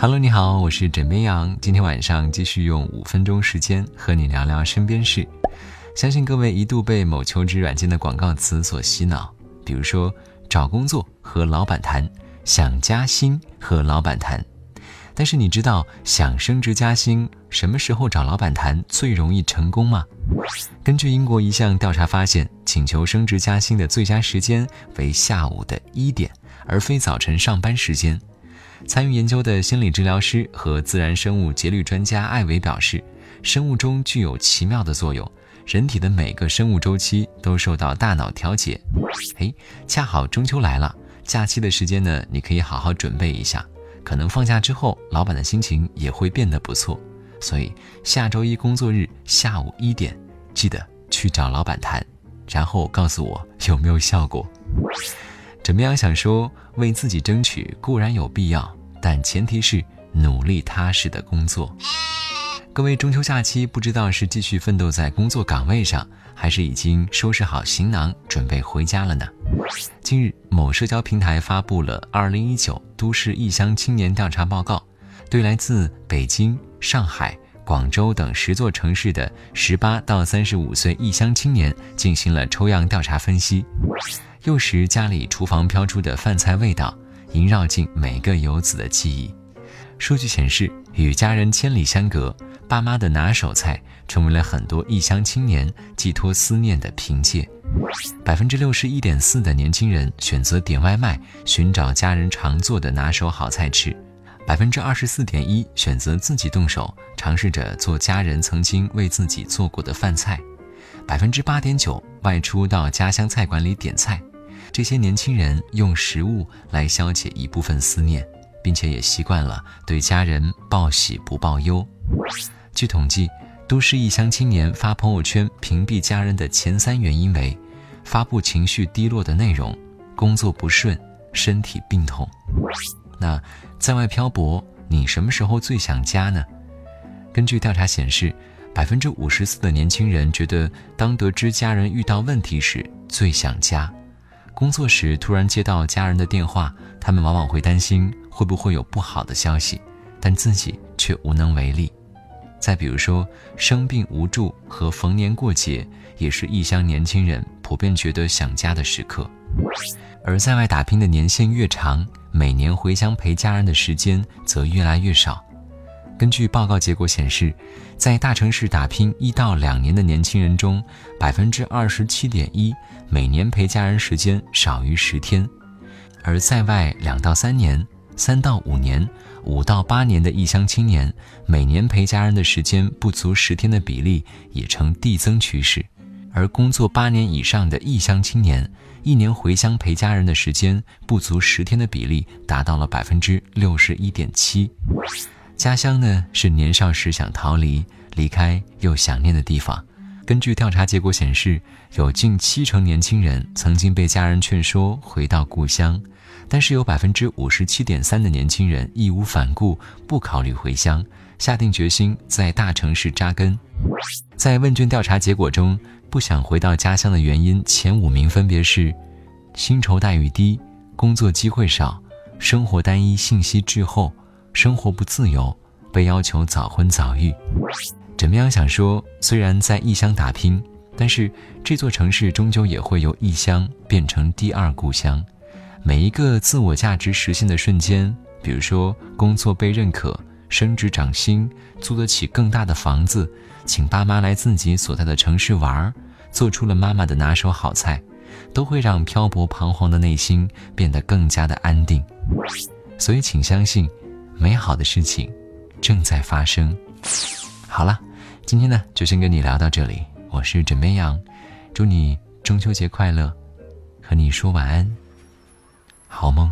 Hello，你好，我是枕边羊。今天晚上继续用五分钟时间和你聊聊身边事。相信各位一度被某求职软件的广告词所洗脑，比如说找工作和老板谈，想加薪和老板谈。但是你知道想升职加薪什么时候找老板谈最容易成功吗？根据英国一项调查发现，请求升职加薪的最佳时间为下午的一点，而非早晨上班时间。参与研究的心理治疗师和自然生物节律专家艾维表示，生物钟具有奇妙的作用，人体的每个生物周期都受到大脑调节。嘿，恰好中秋来了，假期的时间呢，你可以好好准备一下。可能放假之后，老板的心情也会变得不错，所以下周一工作日下午一点，记得去找老板谈，然后告诉我有没有效果。怎么样？想说为自己争取固然有必要，但前提是努力踏实的工作。各位中秋假期，不知道是继续奋斗在工作岗位上，还是已经收拾好行囊准备回家了呢？近日，某社交平台发布了《二零一九都市异乡青年调查报告》，对来自北京、上海、广州等十座城市的十八到三十五岁异乡青年进行了抽样调查分析。幼时家里厨房飘出的饭菜味道，萦绕进每个游子的记忆。数据显示，与家人千里相隔，爸妈的拿手菜成为了很多异乡青年寄托思念的凭借。百分之六十一点四的年轻人选择点外卖，寻找家人常做的拿手好菜吃；百分之二十四点一选择自己动手，尝试着做家人曾经为自己做过的饭菜；百分之八点九外出到家乡菜馆里点菜。这些年轻人用食物来消解一部分思念，并且也习惯了对家人报喜不报忧。据统计。都市异乡青年发朋友圈屏蔽家人的前三原因为：发布情绪低落的内容、工作不顺、身体病痛。那在外漂泊，你什么时候最想家呢？根据调查显示，百分之五十四的年轻人觉得，当得知家人遇到问题时最想家。工作时突然接到家人的电话，他们往往会担心会不会有不好的消息，但自己却无能为力。再比如说，生病无助和逢年过节，也是异乡年轻人普遍觉得想家的时刻。而在外打拼的年限越长，每年回乡陪家人的时间则越来越少。根据报告结果显示，在大城市打拼一到两年的年轻人中，百分之二十七点一每年陪家人时间少于十天；而在外两到三年、三到五年。五到八年的异乡青年，每年陪家人的时间不足十天的比例也呈递增趋势，而工作八年以上的异乡青年，一年回乡陪家人的时间不足十天的比例达到了百分之六十一点七。家乡呢，是年少时想逃离、离开又想念的地方。根据调查结果显示，有近七成年轻人曾经被家人劝说回到故乡。但是有百分之五十七点三的年轻人义无反顾，不考虑回乡，下定决心在大城市扎根。在问卷调查结果中，不想回到家乡的原因前五名分别是：薪酬待遇低、工作机会少、生活单一、信息滞后、生活不自由、被要求早婚早育。怎么样想说，虽然在异乡打拼，但是这座城市终究也会由异乡变成第二故乡。每一个自我价值实现的瞬间，比如说工作被认可、升职涨薪、租得起更大的房子、请爸妈来自己所在的城市玩儿、做出了妈妈的拿手好菜，都会让漂泊彷徨的内心变得更加的安定。所以，请相信，美好的事情正在发生。好了，今天呢就先跟你聊到这里。我是枕边羊，祝你中秋节快乐，和你说晚安。好梦。